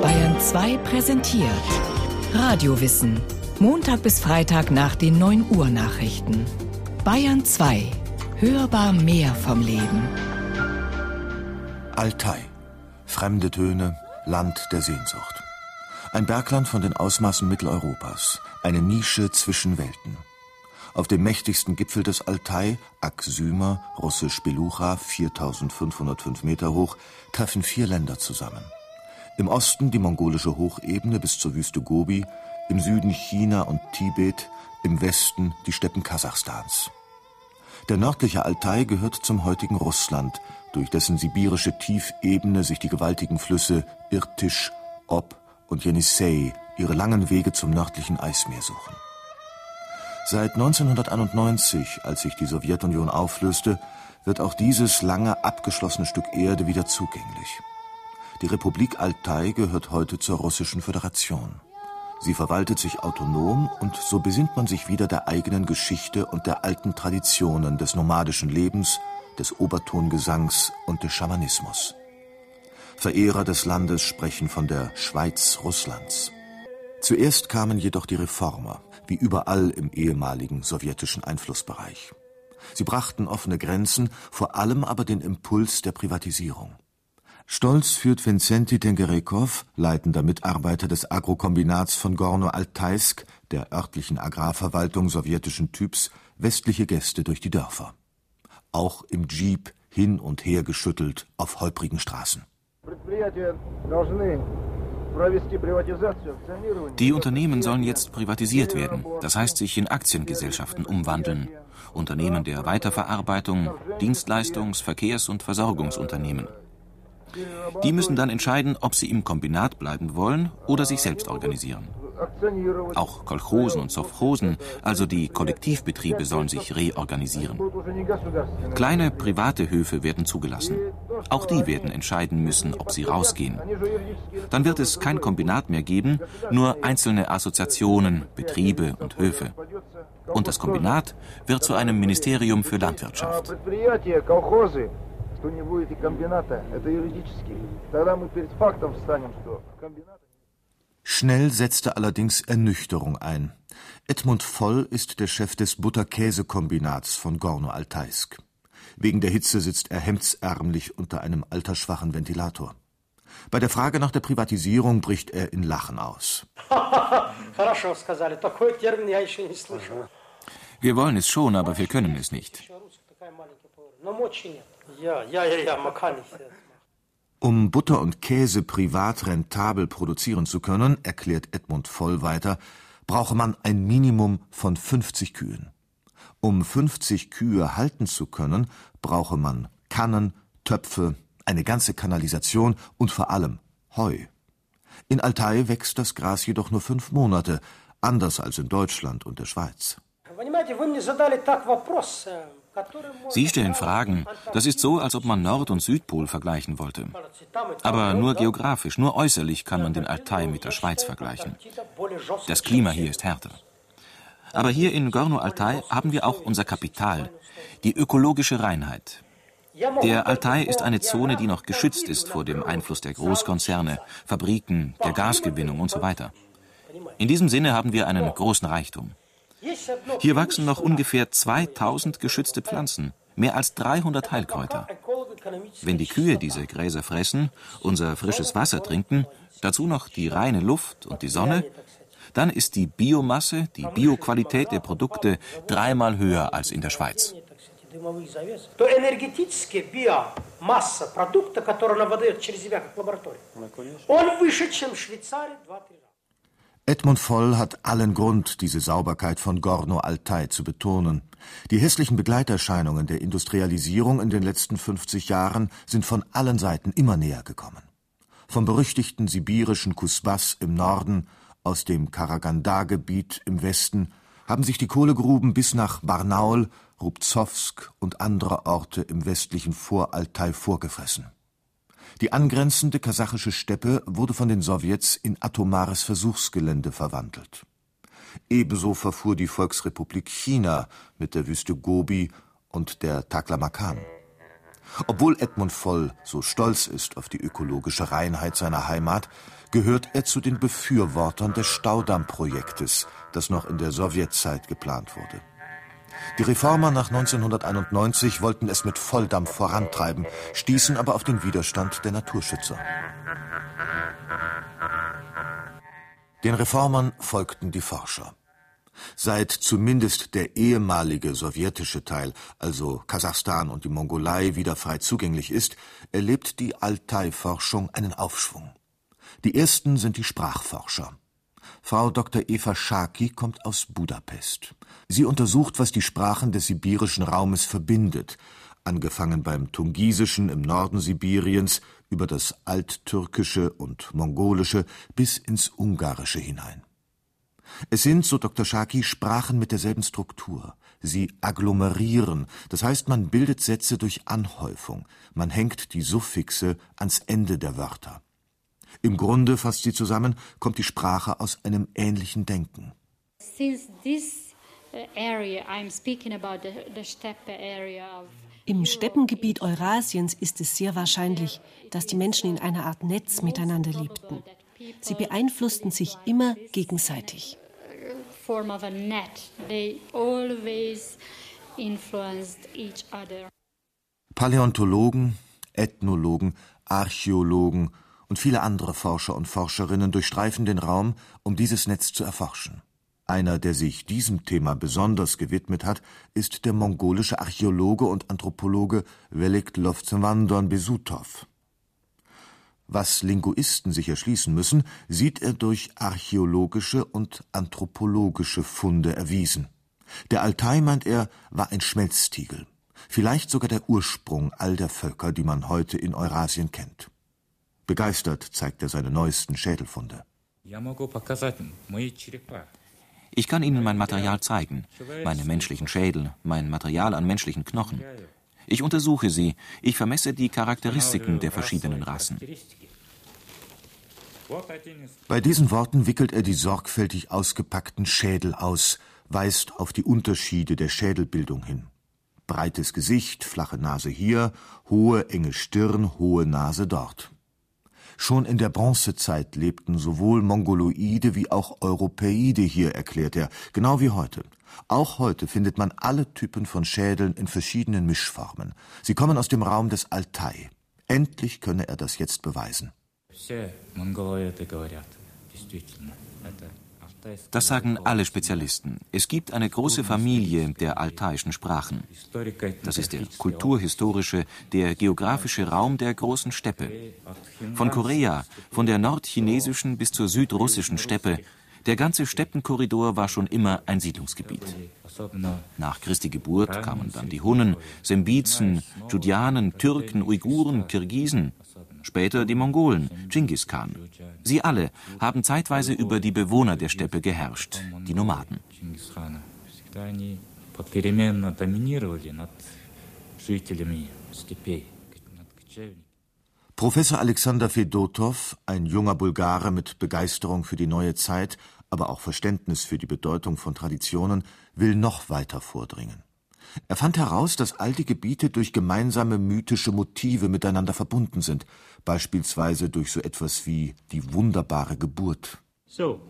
Bayern 2 präsentiert Radiowissen. Montag bis Freitag nach den 9 Uhr Nachrichten. Bayern 2. Hörbar mehr vom Leben. Altai. Fremde Töne, Land der Sehnsucht. Ein Bergland von den Ausmaßen Mitteleuropas. Eine Nische zwischen Welten. Auf dem mächtigsten Gipfel des Altai, Aksyma, russisch Belucha, 4505 Meter hoch, treffen vier Länder zusammen. Im Osten die mongolische Hochebene bis zur Wüste Gobi, im Süden China und Tibet, im Westen die Steppen Kasachstans. Der nördliche Altai gehört zum heutigen Russland, durch dessen sibirische Tiefebene sich die gewaltigen Flüsse Irtisch, Ob und Jenisei ihre langen Wege zum nördlichen Eismeer suchen. Seit 1991, als sich die Sowjetunion auflöste, wird auch dieses lange abgeschlossene Stück Erde wieder zugänglich. Die Republik Altai gehört heute zur Russischen Föderation. Sie verwaltet sich autonom und so besinnt man sich wieder der eigenen Geschichte und der alten Traditionen des nomadischen Lebens, des Obertongesangs und des Schamanismus. Verehrer des Landes sprechen von der Schweiz Russlands. Zuerst kamen jedoch die Reformer, wie überall im ehemaligen sowjetischen Einflussbereich. Sie brachten offene Grenzen, vor allem aber den Impuls der Privatisierung. Stolz führt Vincenti Tengerekow, leitender Mitarbeiter des Agrokombinats von Gorno-Altaisk, der örtlichen Agrarverwaltung sowjetischen Typs, westliche Gäste durch die Dörfer. Auch im Jeep hin und her geschüttelt auf holprigen Straßen. Die Unternehmen sollen jetzt privatisiert werden, das heißt sich in Aktiengesellschaften umwandeln. Unternehmen der Weiterverarbeitung, Dienstleistungs-, Verkehrs- und Versorgungsunternehmen. Die müssen dann entscheiden, ob sie im Kombinat bleiben wollen oder sich selbst organisieren. Auch Kolchosen und Sovchosen, also die Kollektivbetriebe, sollen sich reorganisieren. Kleine private Höfe werden zugelassen. Auch die werden entscheiden müssen, ob sie rausgehen. Dann wird es kein Kombinat mehr geben, nur einzelne Assoziationen, Betriebe und Höfe. Und das Kombinat wird zu einem Ministerium für Landwirtschaft что не будет и комбината, это юридически. Тогда мы перед фактом встанем, что комбинаты... Schnell setzte allerdings Ernüchterung ein. Edmund Voll ist der Chef des Butter-Käse-Kombinats von Gorno-Altaisk. Wegen der Hitze sitzt er hemdsärmlich unter einem altersschwachen Ventilator. Bei der Frage nach der Privatisierung bricht er in Lachen aus. Wir wollen es schon, aber wir können es nicht. Ja, ja, ja, ja, man kann nicht. Um Butter und Käse privat rentabel produzieren zu können, erklärt Edmund Voll weiter, brauche man ein Minimum von 50 Kühen. Um 50 Kühe halten zu können, brauche man Kannen, Töpfe, eine ganze Kanalisation und vor allem Heu. In Altai wächst das Gras jedoch nur fünf Monate, anders als in Deutschland und der Schweiz. Sie stellen Fragen. Das ist so, als ob man Nord- und Südpol vergleichen wollte. Aber nur geografisch, nur äußerlich kann man den Altai mit der Schweiz vergleichen. Das Klima hier ist härter. Aber hier in Gorno-Altai haben wir auch unser Kapital, die ökologische Reinheit. Der Altai ist eine Zone, die noch geschützt ist vor dem Einfluss der Großkonzerne, Fabriken, der Gasgewinnung und so weiter. In diesem Sinne haben wir einen großen Reichtum. Hier wachsen noch ungefähr 2000 geschützte Pflanzen, mehr als 300 Heilkräuter. Wenn die Kühe diese Gräser fressen, unser frisches Wasser trinken, dazu noch die reine Luft und die Sonne, dann ist die Biomasse, die Bioqualität der Produkte dreimal höher als in der Schweiz. Edmund Voll hat allen Grund, diese Sauberkeit von Gorno-Altai zu betonen. Die hässlichen Begleiterscheinungen der Industrialisierung in den letzten 50 Jahren sind von allen Seiten immer näher gekommen. Vom berüchtigten sibirischen Kusbas im Norden, aus dem Karaganda-Gebiet im Westen, haben sich die Kohlegruben bis nach Barnaul, Rubzowsk und andere Orte im westlichen Voraltai vorgefressen. Die angrenzende kasachische Steppe wurde von den Sowjets in atomares Versuchsgelände verwandelt. Ebenso verfuhr die Volksrepublik China mit der Wüste Gobi und der Taklamakan. Obwohl Edmund Voll so stolz ist auf die ökologische Reinheit seiner Heimat, gehört er zu den Befürwortern des Staudammprojektes, das noch in der Sowjetzeit geplant wurde. Die Reformer nach 1991 wollten es mit Volldampf vorantreiben, stießen aber auf den Widerstand der Naturschützer. Den Reformern folgten die Forscher. Seit zumindest der ehemalige sowjetische Teil, also Kasachstan und die Mongolei, wieder frei zugänglich ist, erlebt die Altai-Forschung einen Aufschwung. Die ersten sind die Sprachforscher. Frau Dr. Eva Schaki kommt aus Budapest. Sie untersucht, was die Sprachen des sibirischen Raumes verbindet, angefangen beim Tungisischen im Norden Sibiriens über das Alttürkische und Mongolische bis ins Ungarische hinein. Es sind, so Dr. Schaki, Sprachen mit derselben Struktur. Sie agglomerieren, das heißt, man bildet Sätze durch Anhäufung, man hängt die Suffixe ans Ende der Wörter. Im Grunde, fasst sie zusammen, kommt die Sprache aus einem ähnlichen Denken. Im Steppengebiet Eurasiens ist es sehr wahrscheinlich, dass die Menschen in einer Art Netz miteinander lebten. Sie beeinflussten sich immer gegenseitig. Paläontologen, Ethnologen, Archäologen und viele andere Forscher und Forscherinnen durchstreifen den Raum, um dieses Netz zu erforschen. Einer, der sich diesem Thema besonders gewidmet hat, ist der mongolische Archäologe und Anthropologe Velik Lovtsevandon Besutov. Was Linguisten sich erschließen müssen, sieht er durch archäologische und anthropologische Funde erwiesen. Der Altai, meint er, war ein Schmelztiegel, vielleicht sogar der Ursprung all der Völker, die man heute in Eurasien kennt. Begeistert zeigt er seine neuesten Schädelfunde. Ich kann Ihnen mein Material zeigen, meine menschlichen Schädel, mein Material an menschlichen Knochen. Ich untersuche sie, ich vermesse die Charakteristiken der verschiedenen Rassen. Bei diesen Worten wickelt er die sorgfältig ausgepackten Schädel aus, weist auf die Unterschiede der Schädelbildung hin. Breites Gesicht, flache Nase hier, hohe, enge Stirn, hohe Nase dort. Schon in der Bronzezeit lebten sowohl Mongoloide wie auch Europäide hier, erklärt er, genau wie heute. Auch heute findet man alle Typen von Schädeln in verschiedenen Mischformen. Sie kommen aus dem Raum des Altai. Endlich könne er das jetzt beweisen. Das sagen alle Spezialisten. Es gibt eine große Familie der altaischen Sprachen. Das ist der kulturhistorische, der geografische Raum der großen Steppe. Von Korea, von der nordchinesischen bis zur südrussischen Steppe. Der ganze Steppenkorridor war schon immer ein Siedlungsgebiet. Nach Christi Geburt kamen dann die Hunnen, Sembizen, Judianen, Türken, Uiguren, Kirgisen später die Mongolen, Genghis Khan. Sie alle haben zeitweise über die Bewohner der Steppe geherrscht, die Nomaden. Professor Alexander Fedotov, ein junger Bulgare mit Begeisterung für die neue Zeit, aber auch Verständnis für die Bedeutung von Traditionen, will noch weiter vordringen. Er fand heraus, dass alte Gebiete durch gemeinsame mythische Motive miteinander verbunden sind, beispielsweise durch so etwas wie die wunderbare Geburt. So,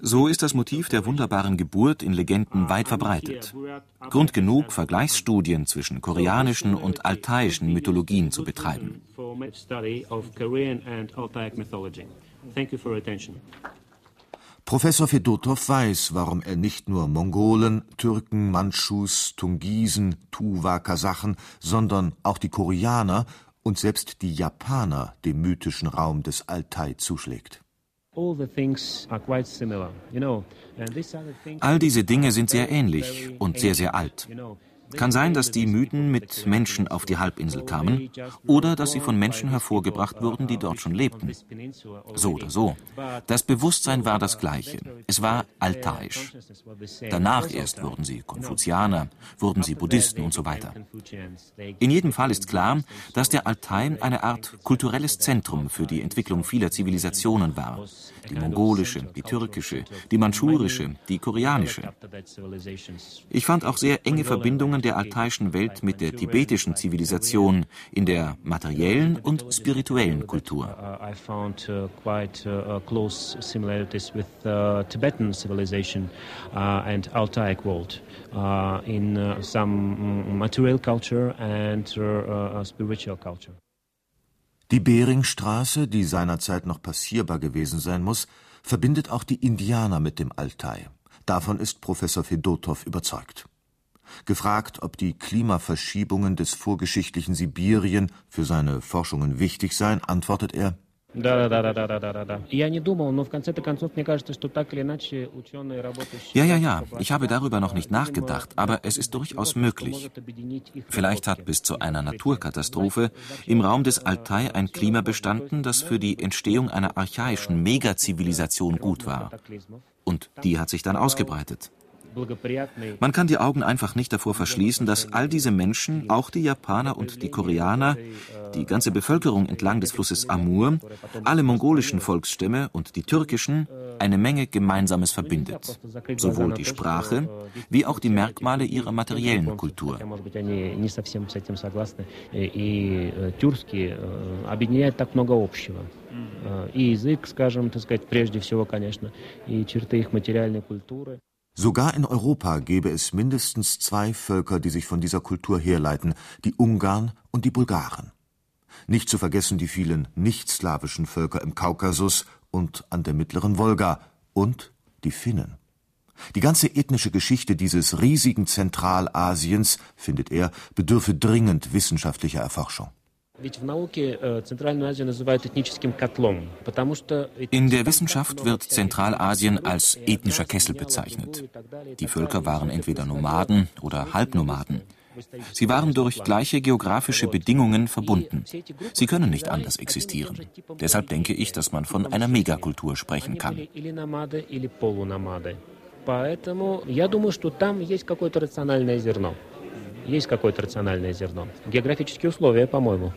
so ist das Motiv der wunderbaren Geburt in Legenden weit verbreitet. Grund genug, Vergleichsstudien zwischen koreanischen und altaischen Mythologien zu betreiben. Professor Fedotov weiß, warum er nicht nur Mongolen, Türken, Mandschus, Tungisen, Tuva, Kasachen, sondern auch die Koreaner und selbst die Japaner dem mythischen Raum des Altai zuschlägt. All diese Dinge sind sehr ähnlich und sehr, sehr alt. Kann sein, dass die Mythen mit Menschen auf die Halbinsel kamen oder dass sie von Menschen hervorgebracht wurden, die dort schon lebten. So oder so. Das Bewusstsein war das gleiche. Es war altaisch. Danach erst wurden sie Konfuzianer, wurden sie Buddhisten und so weiter. In jedem Fall ist klar, dass der Altai eine Art kulturelles Zentrum für die Entwicklung vieler Zivilisationen war. Die mongolische, die türkische, die mandschurische, die koreanische. Ich fand auch sehr enge Verbindungen der altaischen Welt mit der tibetischen Zivilisation in der materiellen und spirituellen Kultur. I found quite close similarities with Tibetan civilization and Altaic world in some material culture and spiritual culture. Die Beringstraße, die seinerzeit noch passierbar gewesen sein muss, verbindet auch die Indianer mit dem Altai. Davon ist Professor Fedotow überzeugt. Gefragt, ob die Klimaverschiebungen des vorgeschichtlichen Sibirien für seine Forschungen wichtig seien, antwortet er ja, ja, ja. Ich habe darüber noch nicht nachgedacht, aber es ist durchaus möglich. Vielleicht hat bis zu einer Naturkatastrophe im Raum des Altai ein Klima bestanden, das für die Entstehung einer archaischen Megazivilisation gut war. Und die hat sich dann ausgebreitet. Man kann die Augen einfach nicht davor verschließen, dass all diese Menschen, auch die Japaner und die Koreaner, die ganze Bevölkerung entlang des Flusses Amur, alle mongolischen Volksstämme und die türkischen, eine Menge Gemeinsames verbindet. Sowohl die Sprache wie auch die Merkmale ihrer materiellen Kultur. И язык, скажем, так сказать, прежде всего, конечно, и черты их материальной культуры. Sogar in Europa gäbe es mindestens zwei Völker, die sich von dieser Kultur herleiten, die Ungarn und die Bulgaren. Nicht zu vergessen die vielen nicht-slawischen Völker im Kaukasus und an der mittleren Wolga und die Finnen. Die ganze ethnische Geschichte dieses riesigen Zentralasiens, findet er, bedürfe dringend wissenschaftlicher Erforschung. Э, In der Wissenschaft wird Zentralasien als ethnischer Kessel bezeichnet. Die Völker waren entweder Nomaden oder Halbnomaden. Sie waren durch gleiche geografische Bedingungen verbunden. Sie können nicht anders existieren. Deshalb denke ich, dass man von einer Megakultur sprechen kann. Поэтому я думаю, что там есть какое-то рациональное зерно. Есть какое-то рациональное зерно. Географические условия, по-моему.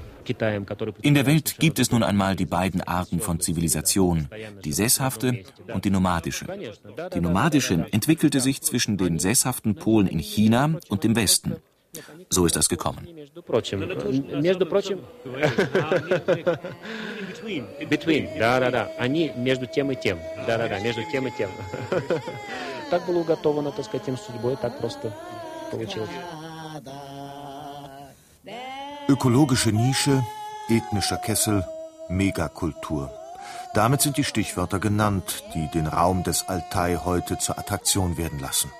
In der Welt gibt es nun einmal die beiden Arten von Zivilisation, die sesshafte und die nomadische. Die nomadische entwickelte sich zwischen den sesshaften Polen in China und dem Westen. So ist das gekommen. Так было уготовано, так сказать, им судьбой, так просто получилось. Ökologische Nische, ethnischer Kessel, Megakultur. Damit sind die Stichwörter genannt, die den Raum des Altai heute zur Attraktion werden lassen.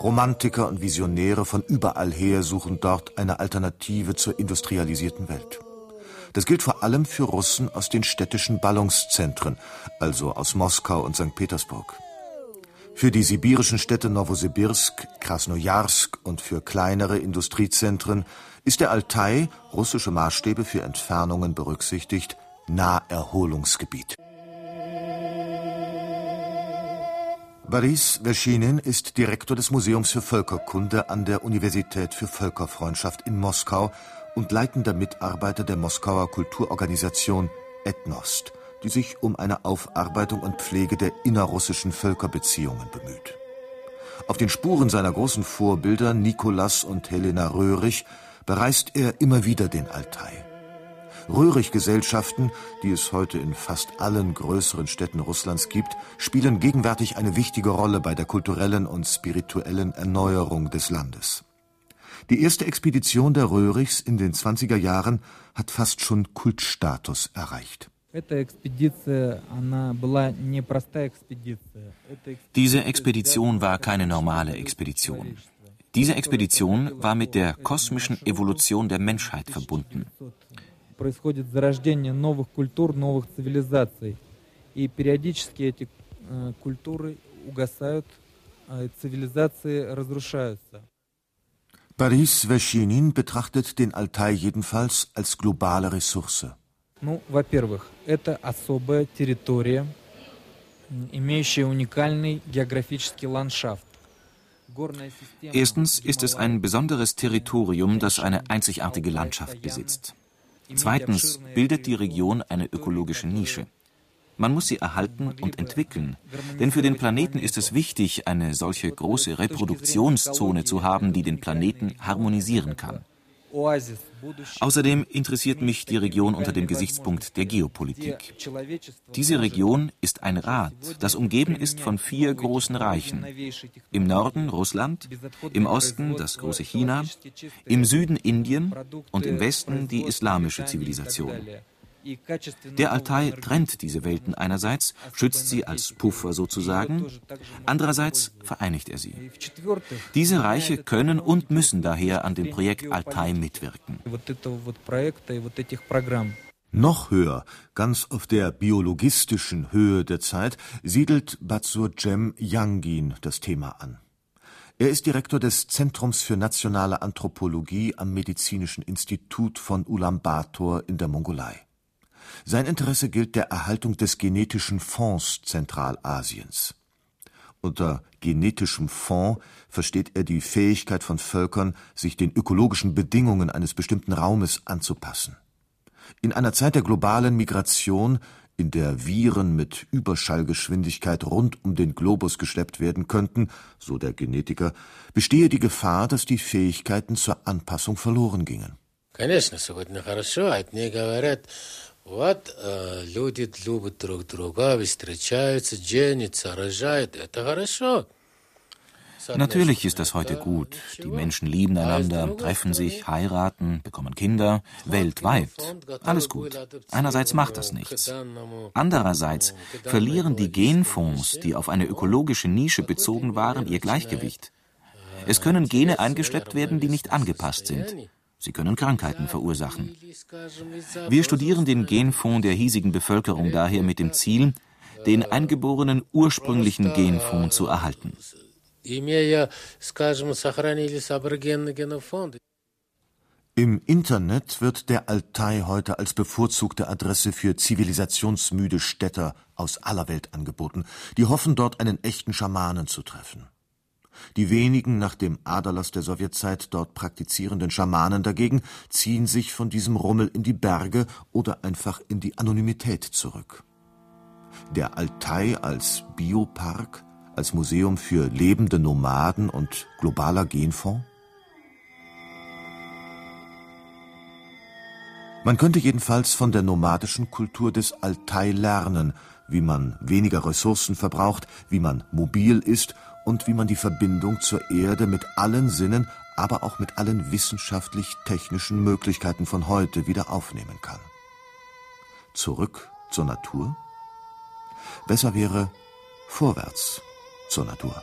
Romantiker und Visionäre von überall her suchen dort eine Alternative zur industrialisierten Welt. Das gilt vor allem für Russen aus den städtischen Ballungszentren, also aus Moskau und St. Petersburg. Für die sibirischen Städte Novosibirsk, Krasnojarsk und für kleinere Industriezentren ist der Altai, russische Maßstäbe für Entfernungen berücksichtigt, Naherholungsgebiet. Boris Verschinin ist Direktor des Museums für Völkerkunde an der Universität für Völkerfreundschaft in Moskau und leitender Mitarbeiter der Moskauer Kulturorganisation Ethnost, die sich um eine Aufarbeitung und Pflege der innerrussischen Völkerbeziehungen bemüht. Auf den Spuren seiner großen Vorbilder Nikolas und Helena Röhrig bereist er immer wieder den Altai. Röhrig-Gesellschaften, die es heute in fast allen größeren Städten Russlands gibt, spielen gegenwärtig eine wichtige Rolle bei der kulturellen und spirituellen Erneuerung des Landes. Die erste Expedition der Röhrigs in den 20er Jahren hat fast schon Kultstatus erreicht. Diese Expedition war keine normale Expedition. Diese Expedition war mit der kosmischen Evolution der Menschheit verbunden. Происходит зарождение новых культур, новых цивилизаций. И периодически эти культуры угасают, цивилизации разрушаются. Paris Verchinin betrachtet den Altai jedenfalls als globale Ressource. Ну, во-первых, это особая территория, имеющая уникальный географический ландшафт. Erstens ist es ein besonderes Territorium, das eine einzigartige Landschaft besitzt. Zweitens bildet die Region eine ökologische Nische. Man muss sie erhalten und entwickeln, denn für den Planeten ist es wichtig, eine solche große Reproduktionszone zu haben, die den Planeten harmonisieren kann. Außerdem interessiert mich die Region unter dem Gesichtspunkt der Geopolitik. Diese Region ist ein Rad, das umgeben ist von vier großen Reichen. Im Norden Russland, im Osten das große China, im Süden Indien und im Westen die islamische Zivilisation. Der Altai trennt diese Welten einerseits, schützt sie als Puffer sozusagen, andererseits vereinigt er sie. Diese Reiche können und müssen daher an dem Projekt Altai mitwirken. Noch höher, ganz auf der biologistischen Höhe der Zeit, siedelt Batsur Cem Yangin das Thema an. Er ist Direktor des Zentrums für nationale Anthropologie am Medizinischen Institut von Ulaanbaatar in der Mongolei. Sein Interesse gilt der Erhaltung des genetischen Fonds Zentralasiens. Unter genetischem Fonds versteht er die Fähigkeit von Völkern, sich den ökologischen Bedingungen eines bestimmten Raumes anzupassen. In einer Zeit der globalen Migration, in der Viren mit Überschallgeschwindigkeit rund um den Globus geschleppt werden könnten, so der Genetiker, bestehe die Gefahr, dass die Fähigkeiten zur Anpassung verloren gingen. Конечно, сегодня хорошо, одни говорят, вот э, люди любят друг друга, встречаются, женятся, рожают. Это хорошо. Natürlich ist das heute gut. Die Menschen lieben einander, treffen sich, heiraten, bekommen Kinder, weltweit. Alles gut. Einerseits macht das nichts. Andererseits verlieren die Genfonds, die auf eine ökologische Nische bezogen waren, ihr Gleichgewicht. Es können Gene eingeschleppt werden, die nicht angepasst sind. Sie können Krankheiten verursachen. Wir studieren den Genfonds der hiesigen Bevölkerung daher mit dem Ziel, den eingeborenen ursprünglichen Genfonds zu erhalten. Im Internet wird der Altai heute als bevorzugte Adresse für zivilisationsmüde Städter aus aller Welt angeboten, die hoffen, dort einen echten Schamanen zu treffen. Die wenigen nach dem Aderlass der Sowjetzeit dort praktizierenden Schamanen dagegen ziehen sich von diesem Rummel in die Berge oder einfach in die Anonymität zurück. Der Altai als Biopark, als Museum für lebende Nomaden und globaler Genfonds? Man könnte jedenfalls von der nomadischen Kultur des Altai lernen, wie man weniger Ressourcen verbraucht, wie man mobil ist und wie man die Verbindung zur Erde mit allen Sinnen, aber auch mit allen wissenschaftlich-technischen Möglichkeiten von heute wieder aufnehmen kann. Zurück zur Natur? Besser wäre vorwärts zur Natur.